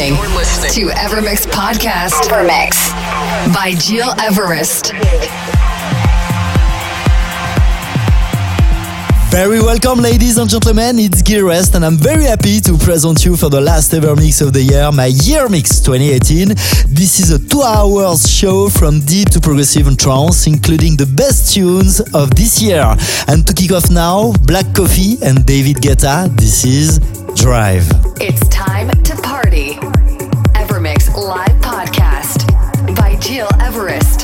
You're listening, to Evermix Podcast. Evermix by Gil Everest. Very welcome, ladies and gentlemen. It's Gil Everest, and I'm very happy to present you for the last ever mix of the year, my Year Mix 2018. This is a two hours show from deep to progressive and trance, including the best tunes of this year. And to kick off now, Black Coffee and David Guetta. This is Drive. It's time to party. Everest.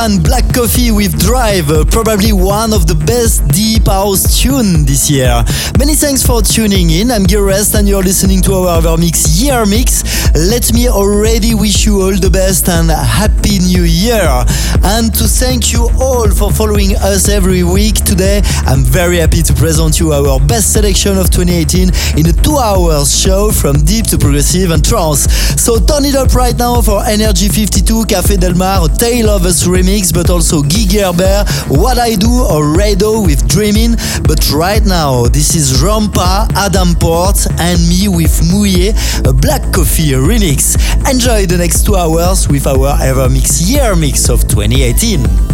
Black Coffee with Drive, probably one of the best deep house tune this year. Many thanks for tuning in. I'm Gil Everest and you're listening to our Evermix Year Mix. Let me already wish you all the best and Happy New Year. And to thank you all for following us every week today, I'm very happy to present you our best selection of 2018 in a two hours show from deep to progressive and trance. So turn it up right now for Energy 52, Cafe Del Mar, Tale of Us remix, but also Gigi Herbert, What I Do or Rado with Dreaming. But right now, this is Rampa, Adam Port, and me with Mooye, a Black Coffee remix. Enjoy the next two hours with our Ever Mix Year Mix of 2018.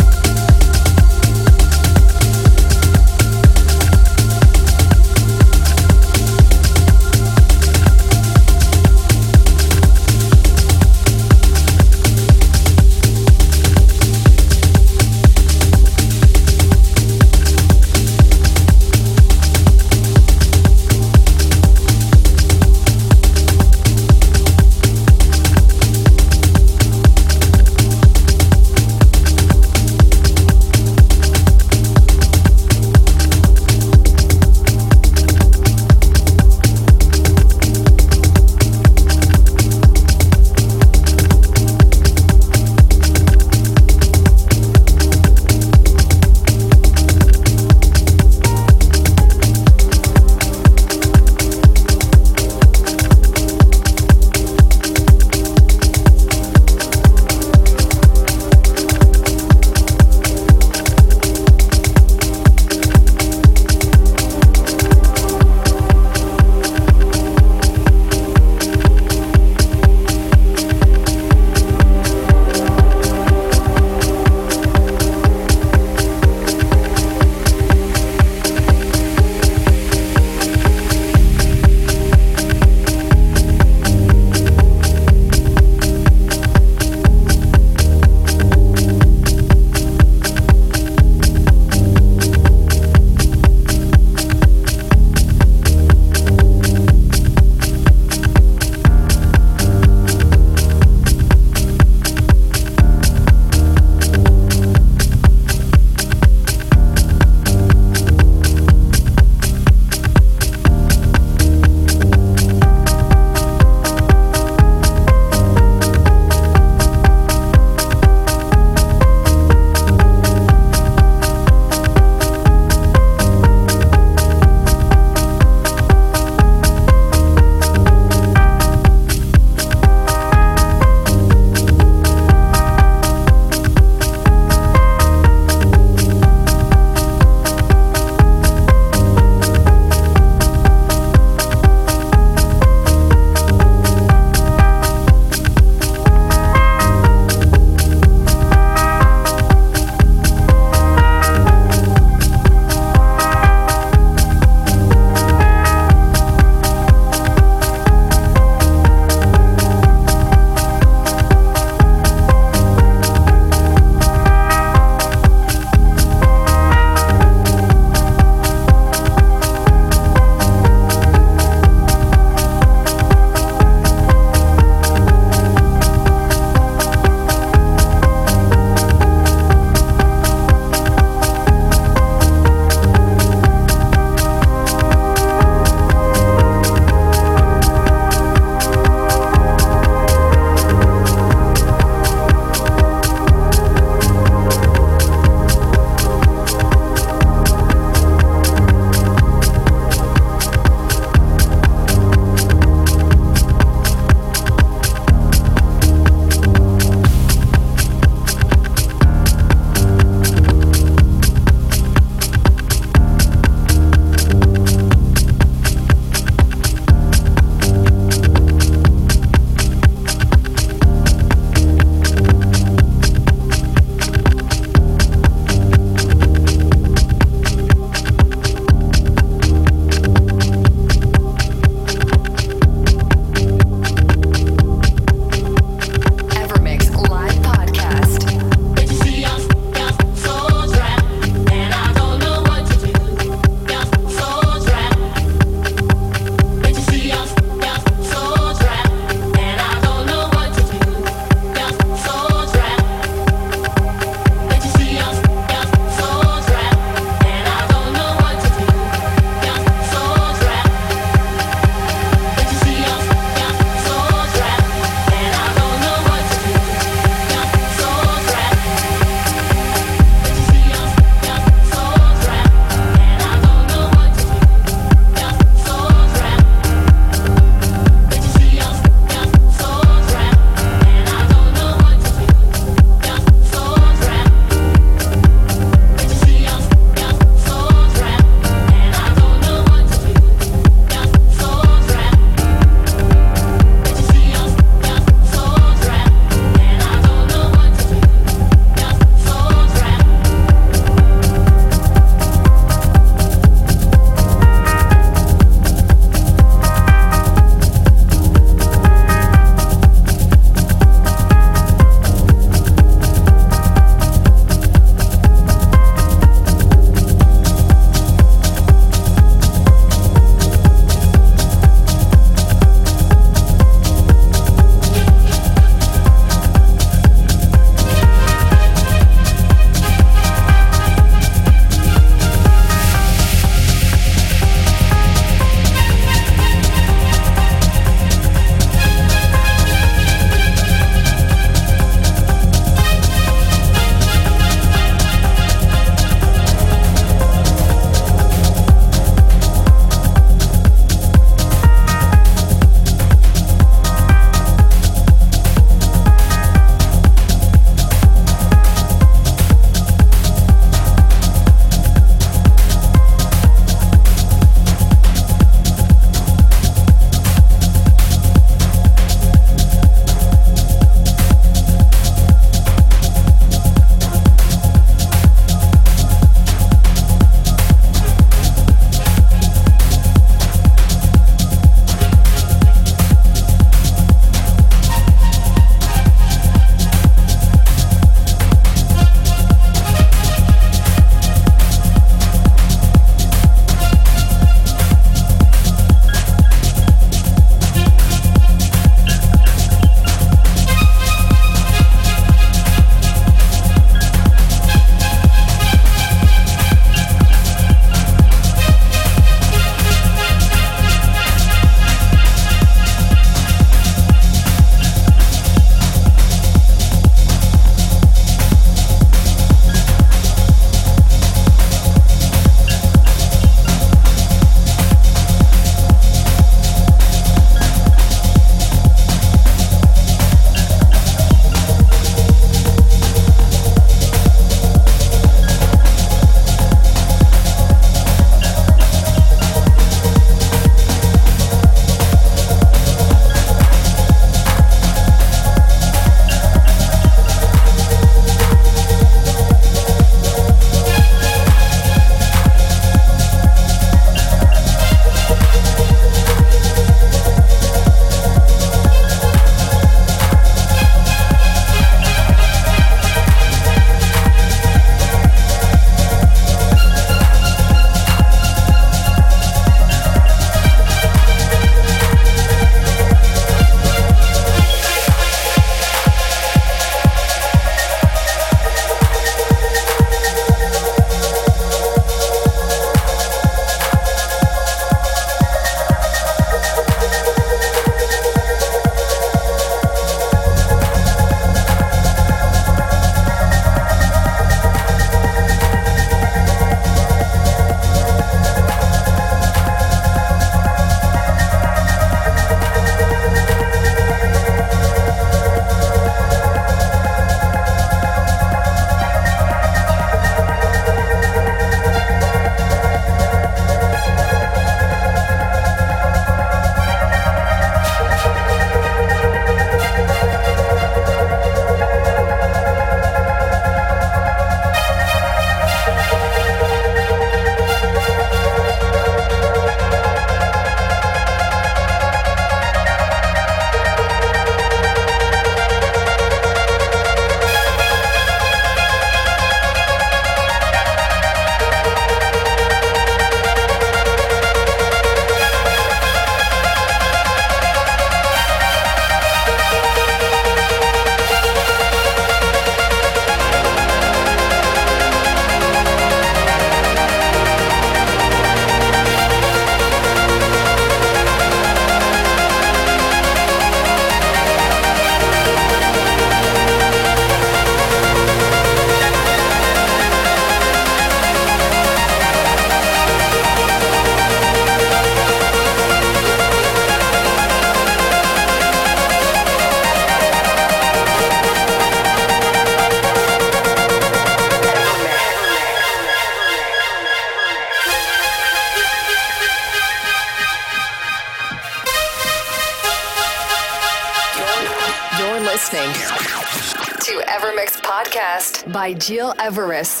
By Gil Everest.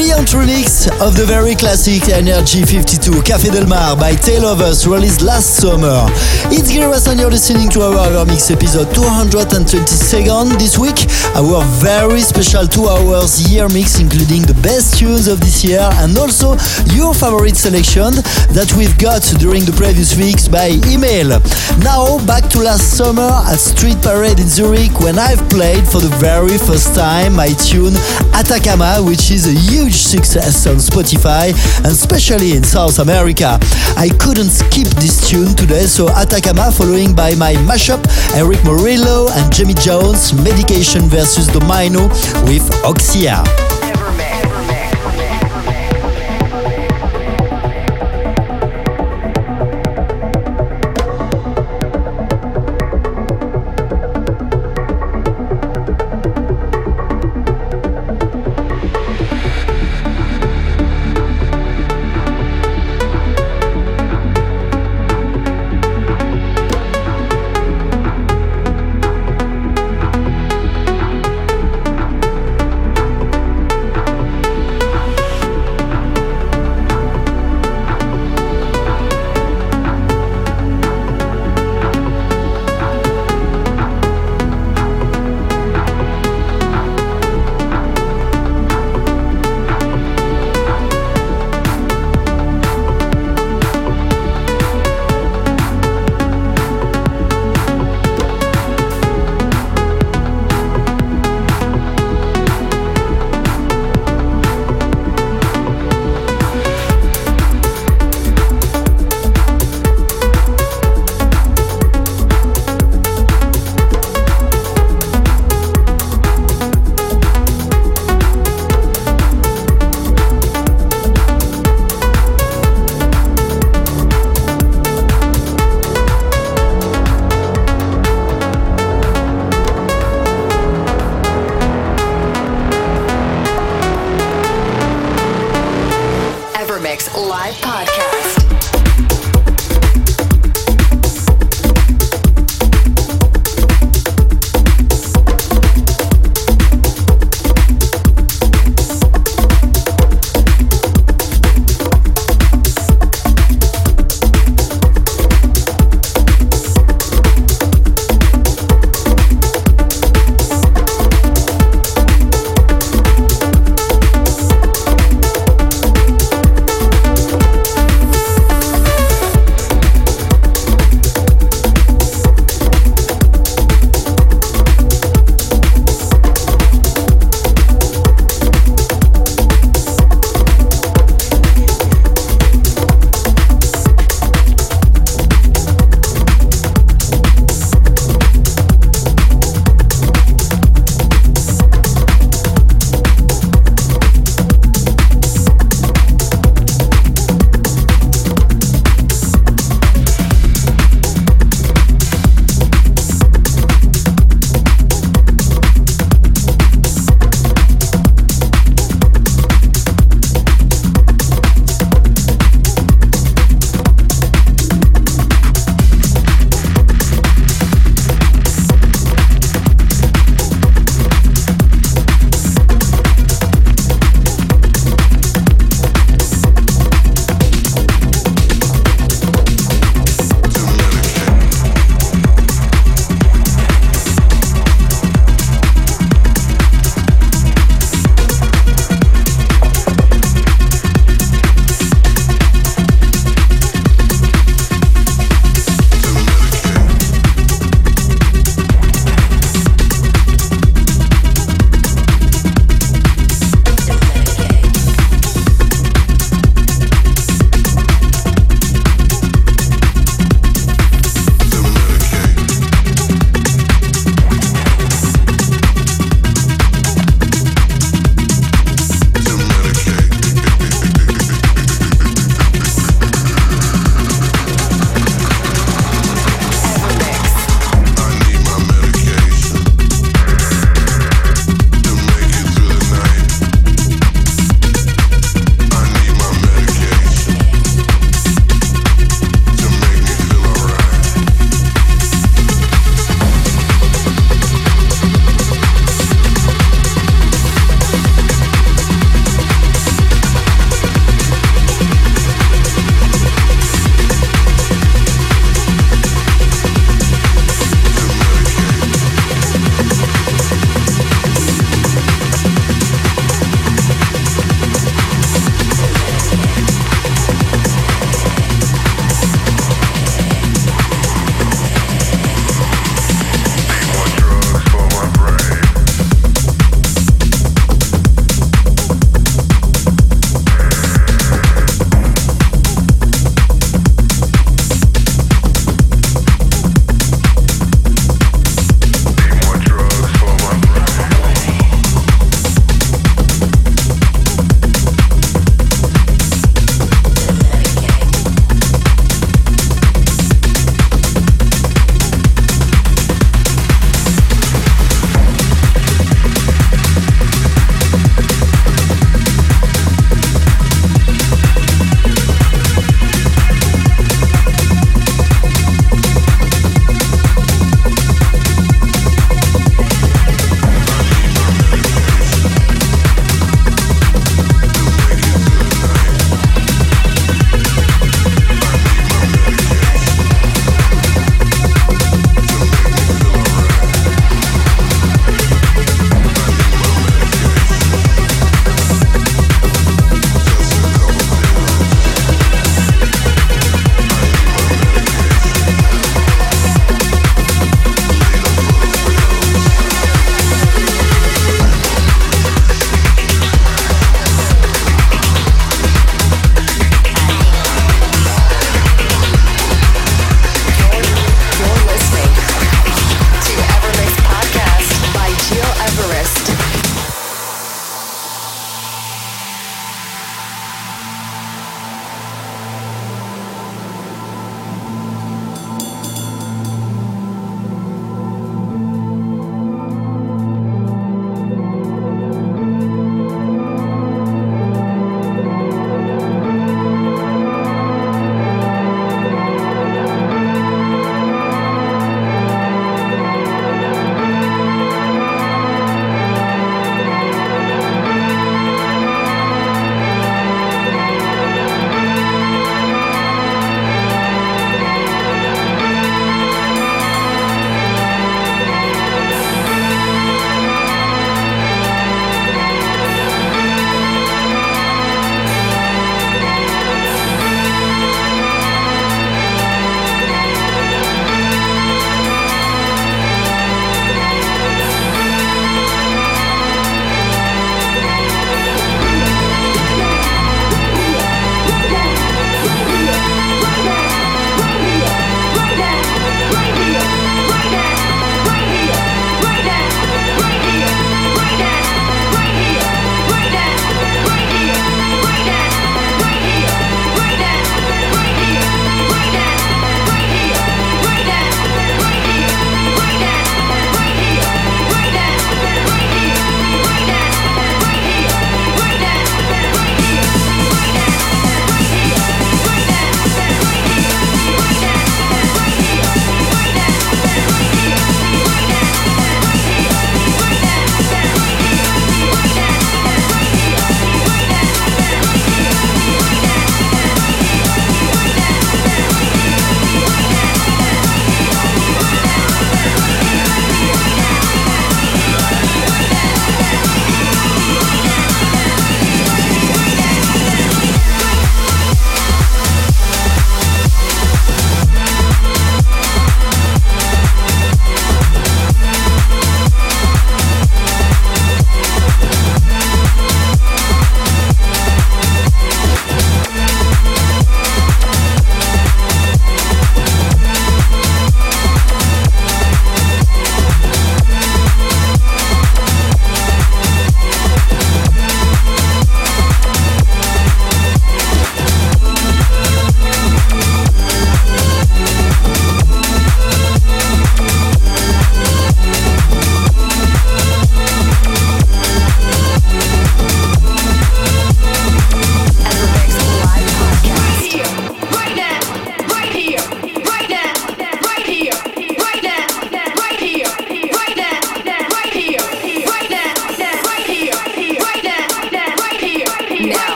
A brilliant of the very classic Energy 52 Café Del Mar by Tale Of Us released last summer. It's Giras and you're listening to our mix episode 222nd this week. Our very special two hours year mix including the best tunes of this year and also your favorite selection that we've got during the previous weeks by email. Now back to last summer at Street Parade in Zurich when I've played for the very first time my tune Atacama which is a huge success on Spotify and especially in South America. I couldn't skip this tune today, so Atacama following by my mashup Erick Morillo and Jimmy Jones Medication versus Domino with Oxia.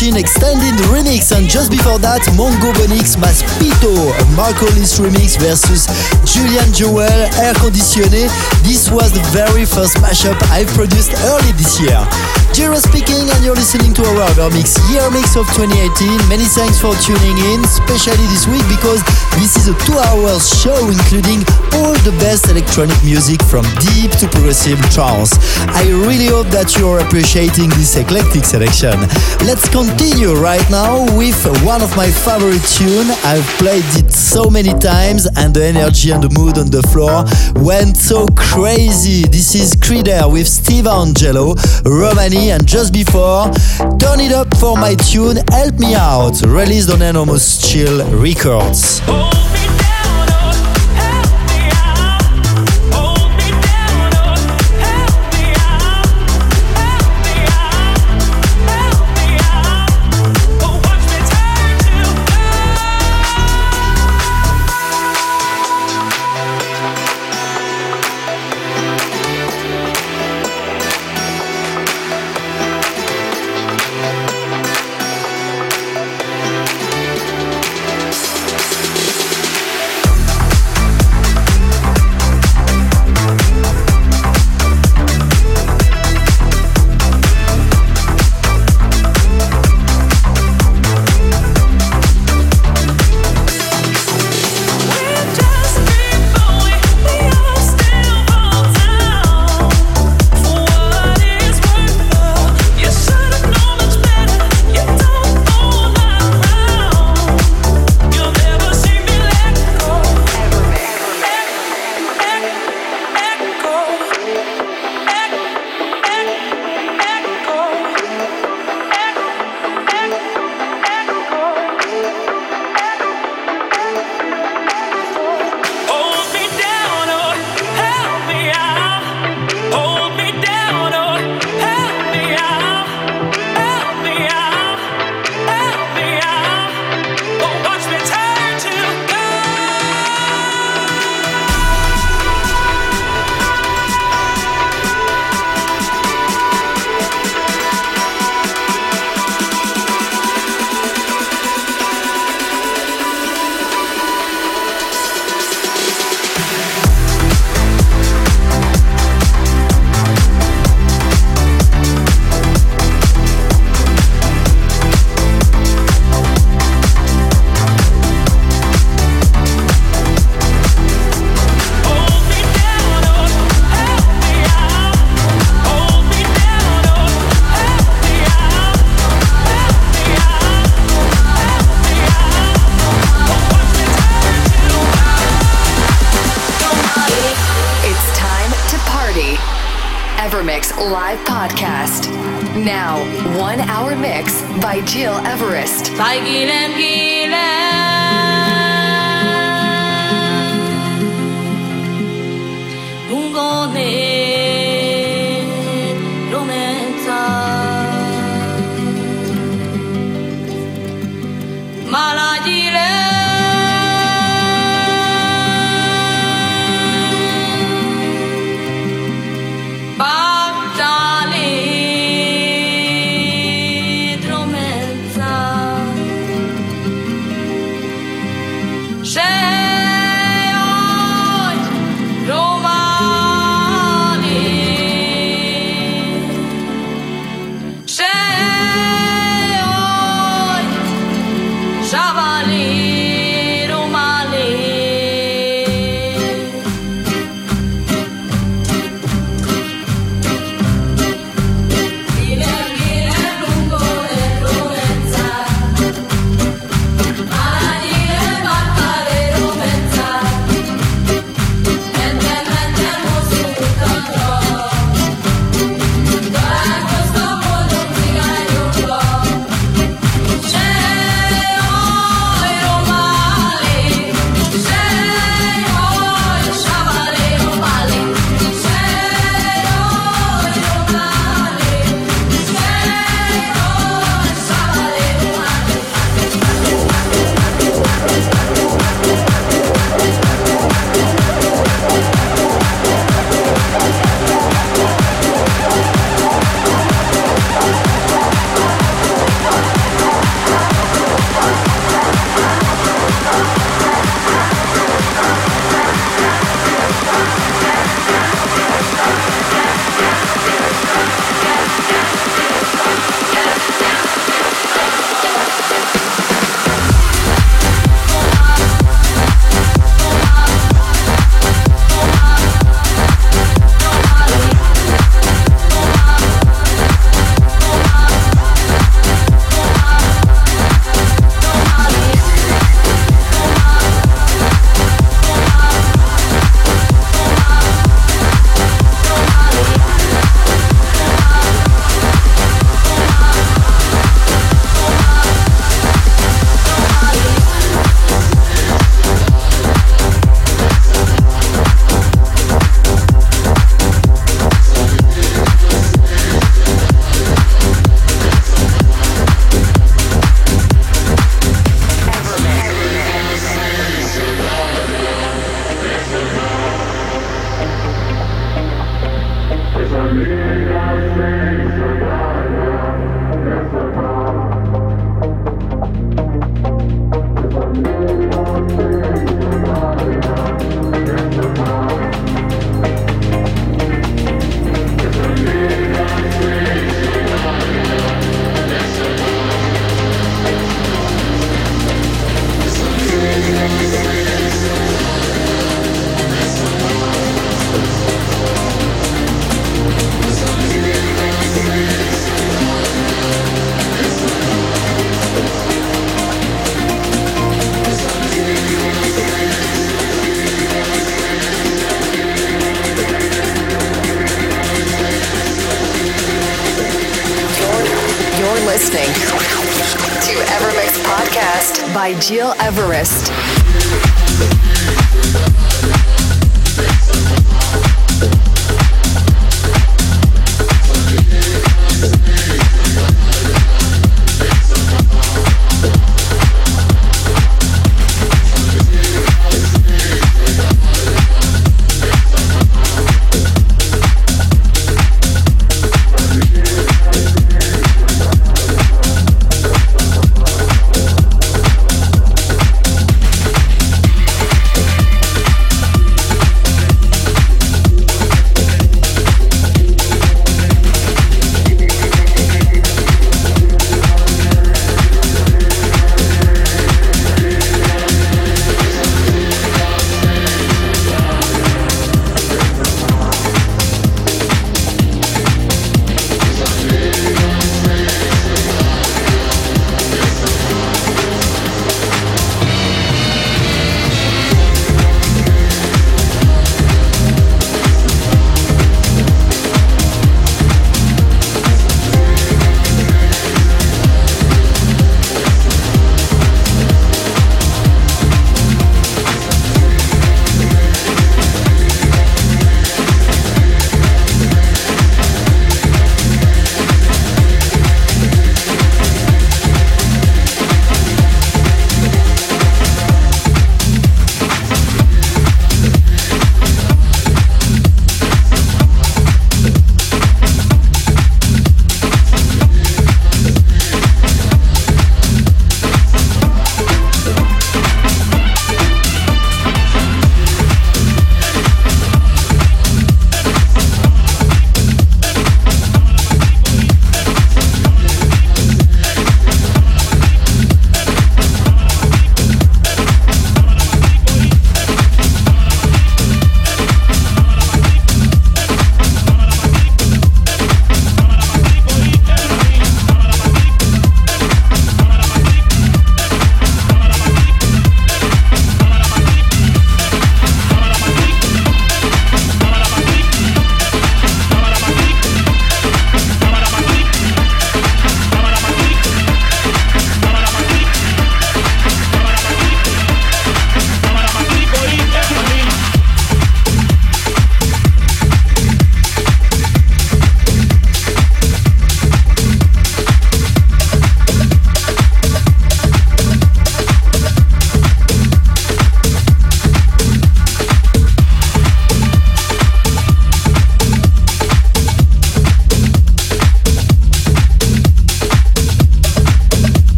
Machine extended remix, and just before that, Mongo Bonix Maspito, Marco Lys remix versus Julian Jeweil Air Conditioné. This was the very first mashup I produced early this year. Jiro speaking, and you're listening to our EverMix Year Mix of 2018. Many thanks for tuning in, especially this week because this is a two hours show including all the best electronic music from deep to progressive trance. I really hope that you're appreciating this eclectic selection. Let's continue right now with one of my favorite tunes. I've played it so many times and the energy and the mood on the floor went so crazy. This is Kryder with Steve Angello, Romani, and just before, turn it up for my tune Help Me Out, released on Enormous Chill Records. Oh, Hold me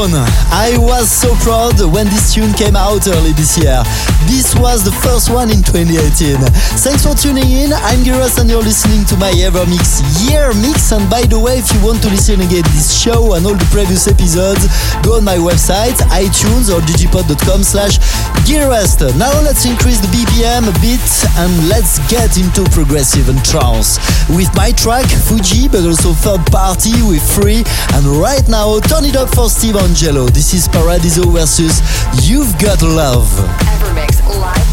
Yellowstone. I was so proud when this tune came out early this year. This was the first one in 2018. Thanks for tuning in. I'm Giras and you're listening to my EverMix Year Mix. And by the way, if you want to listen again this show and all the previous episodes, go on my website, iTunes or djpod.com slash Gearest. Now let's increase the BPM a bit and let's get into progressive and trance. With my track, Fuji, but also third party with Free. And right now, turn it up for Steve Angello. This is Paradiso versus You've Got Love. EverMix Live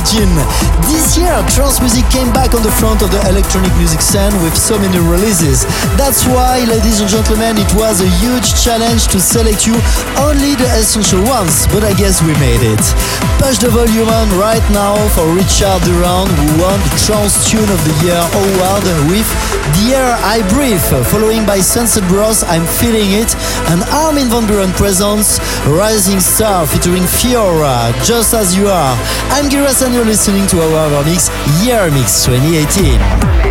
origin. This year, trance music came back on the front of the electronic music scene with so many releases. That's why, ladies and gentlemen, it was a huge challenge to select you only the essential ones, but I guess we made it. Push the volume on right now for Richard Durand, who won the Trance Tune of the Year award with The Air I Breathe, following by Sunset Bros, I'm Feeling It, and Armin van Buuren presents Rising Star featuring Fiora, Just As You Are. I'm Giras and you're listening to our mix Year Mix 2018.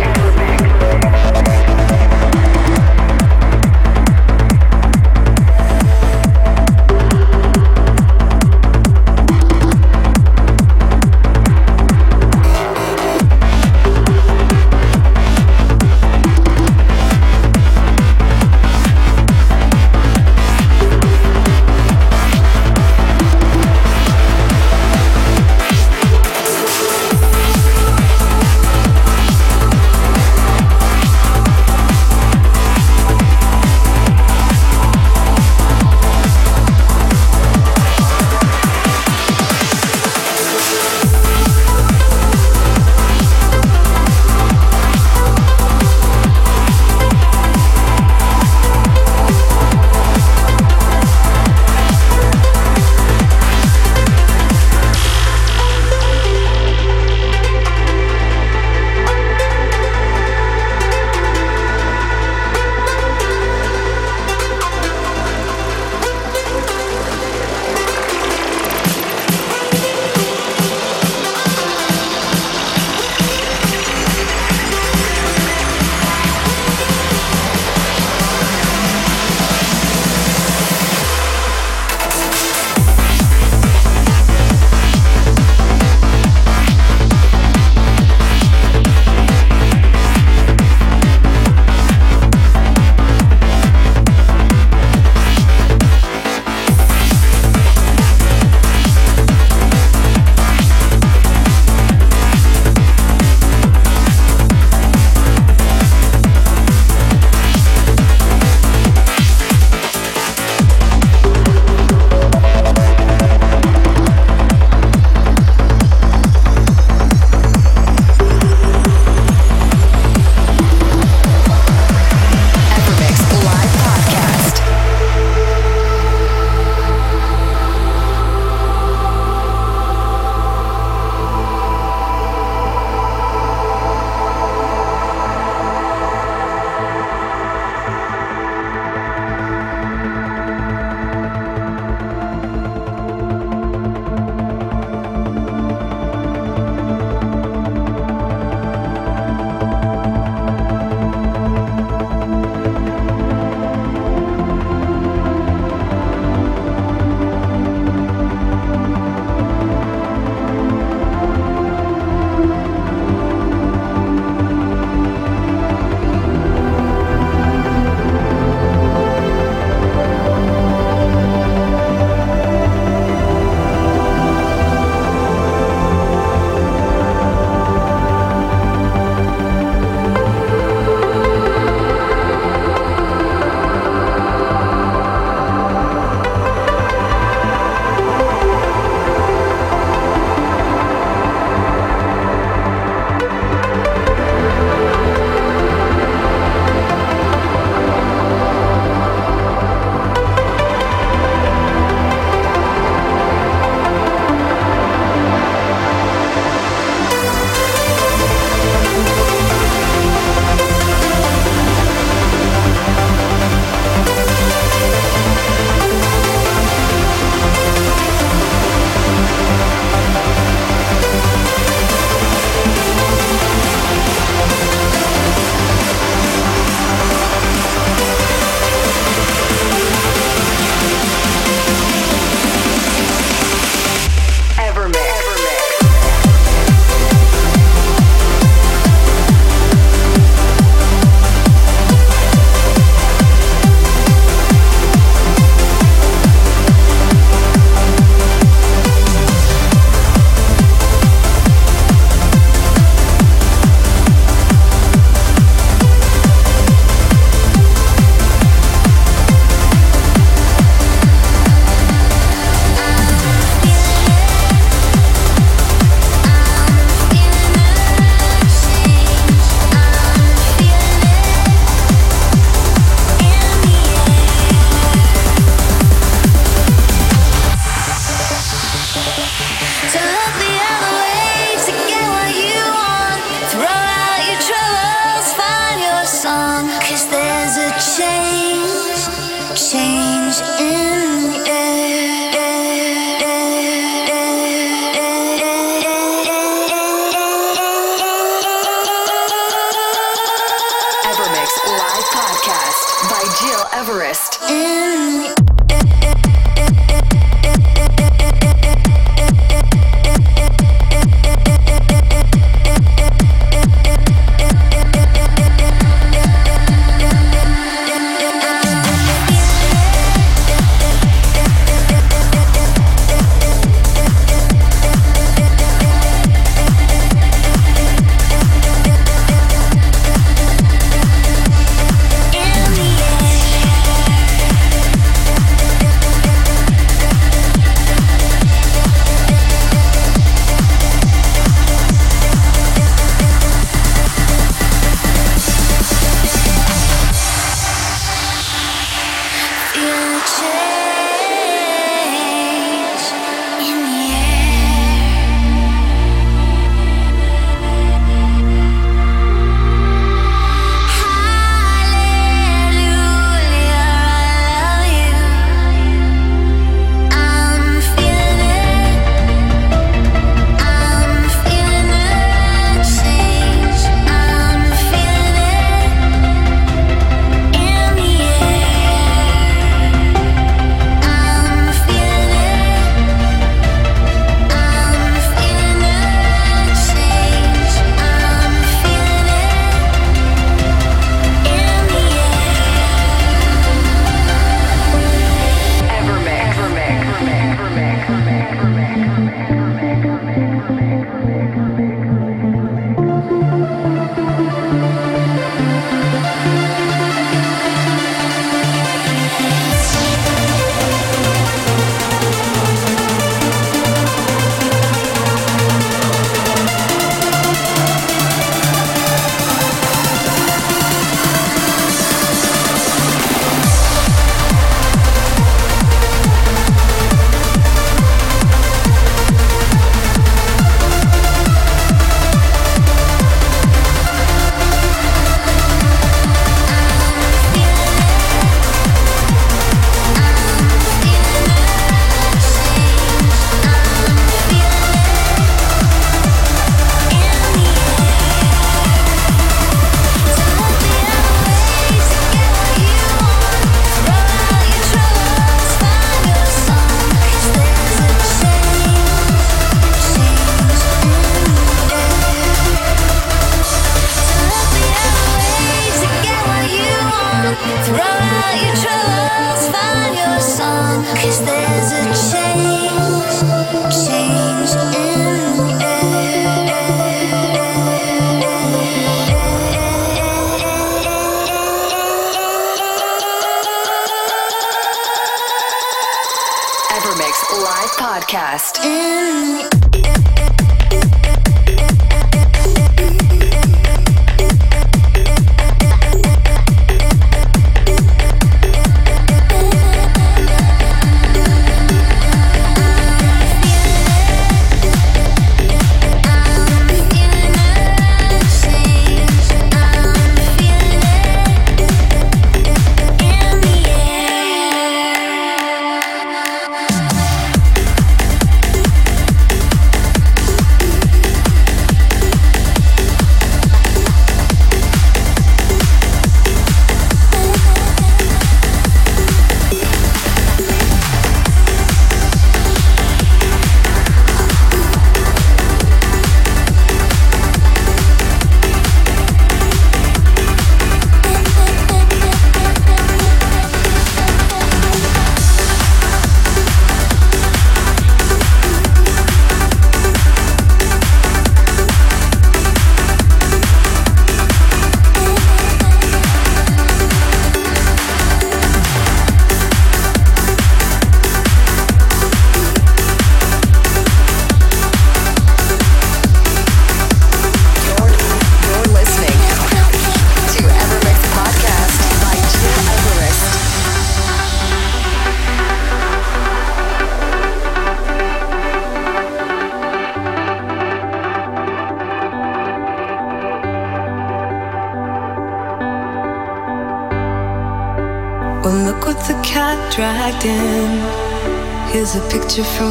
Here's a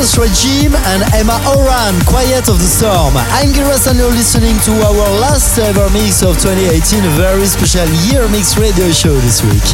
Dios. Regime and Emma Oran, Quiet of the Storm. I'm Gil Everest and you're listening to our last EverMix of 2018, a very special year mix radio show this week.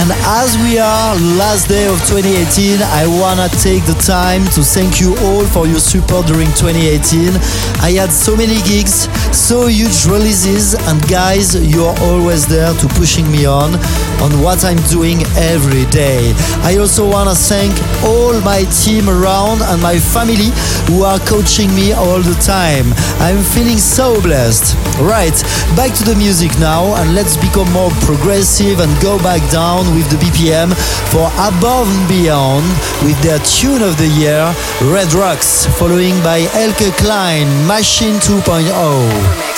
And as we are last day of 2018, I wanna take the time to thank you all for your support during 2018. I had so many gigs, so huge releases, and guys, you're always there to pushing me on on what I'm doing every day. I also wanna thank all my team around and my family who are coaching me all the time. I'm feeling so blessed. Right, back to the music now and let's become more progressive and go back down with the BPM for Above and Beyond with their tune of the year, Red Rocks, following by Elke Klein, Machine 2.0.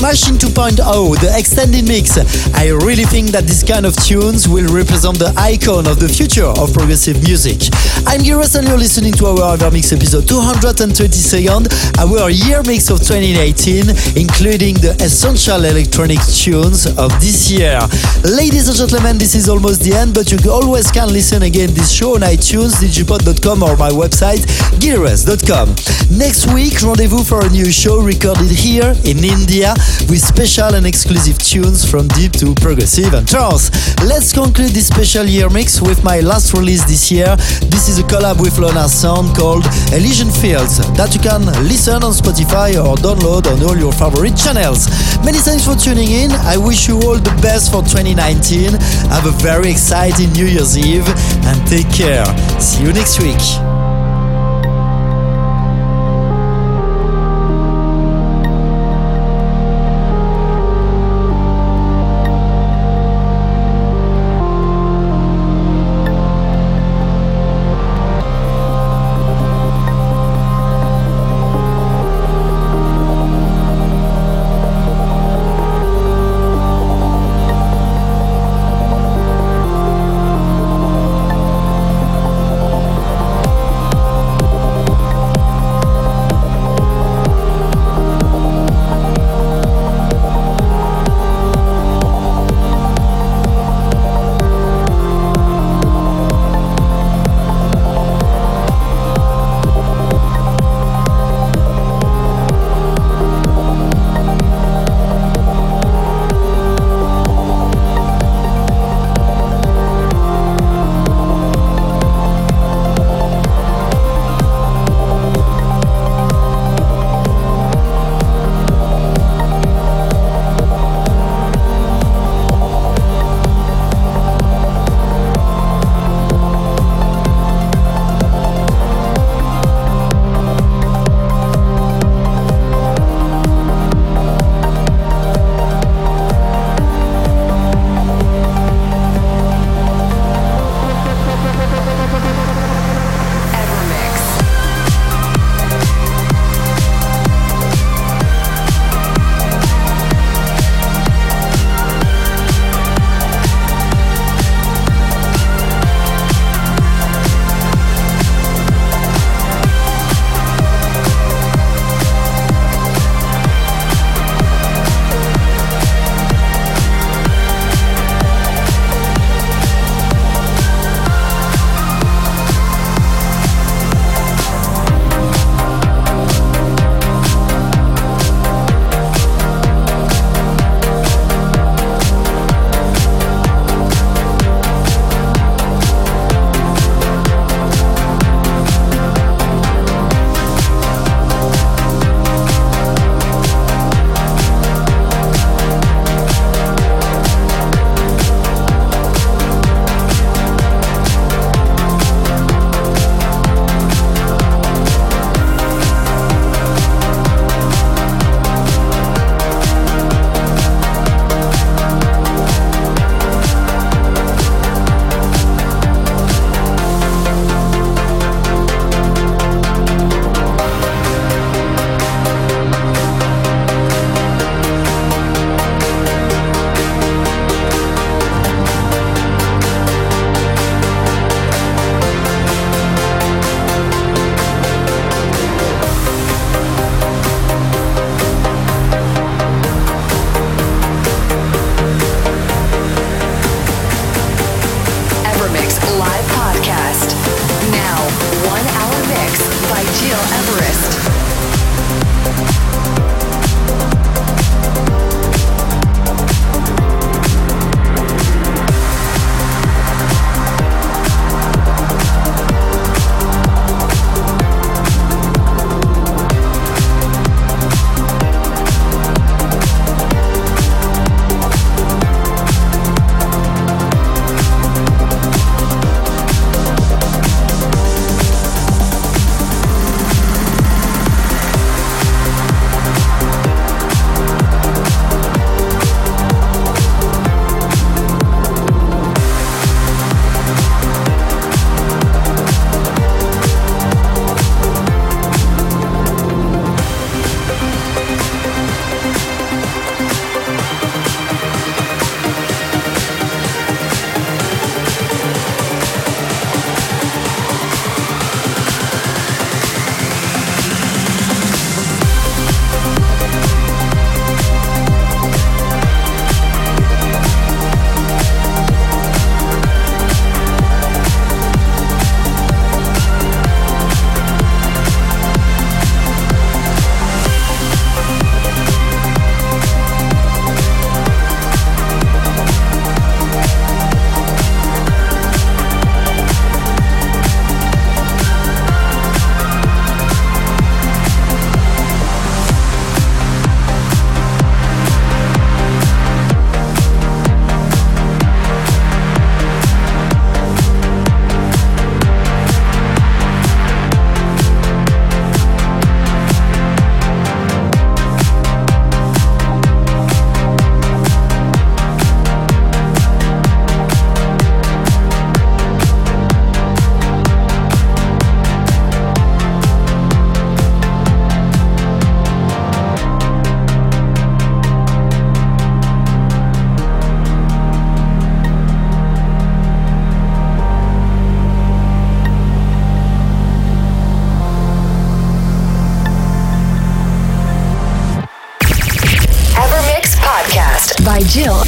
Machine 2.0, the extended mix. I really think that this kind of tunes will represent the icon of the future of progressive music. I'm Gil Everest and you're listening to our EverMix episode 222nd, our year mix of 2018, including the essential electronic tunes of this year. Ladies and gentlemen, this is almost the end, but you always can listen again this show on iTunes, djpod.com or my website, gileverest.com. Next week, rendezvous for a new show recorded here in India with special and exclusive tunes from deep to progressive and trance. Let's conclude this special year mix with my last release this year. This is a collab with Lona Sound called Elysian Fields that you can listen on Spotify or download on all your favorite channels. Many thanks for tuning in. I wish you all the best for 2019. Have a very exciting New Year's Eve and take care. See you next week.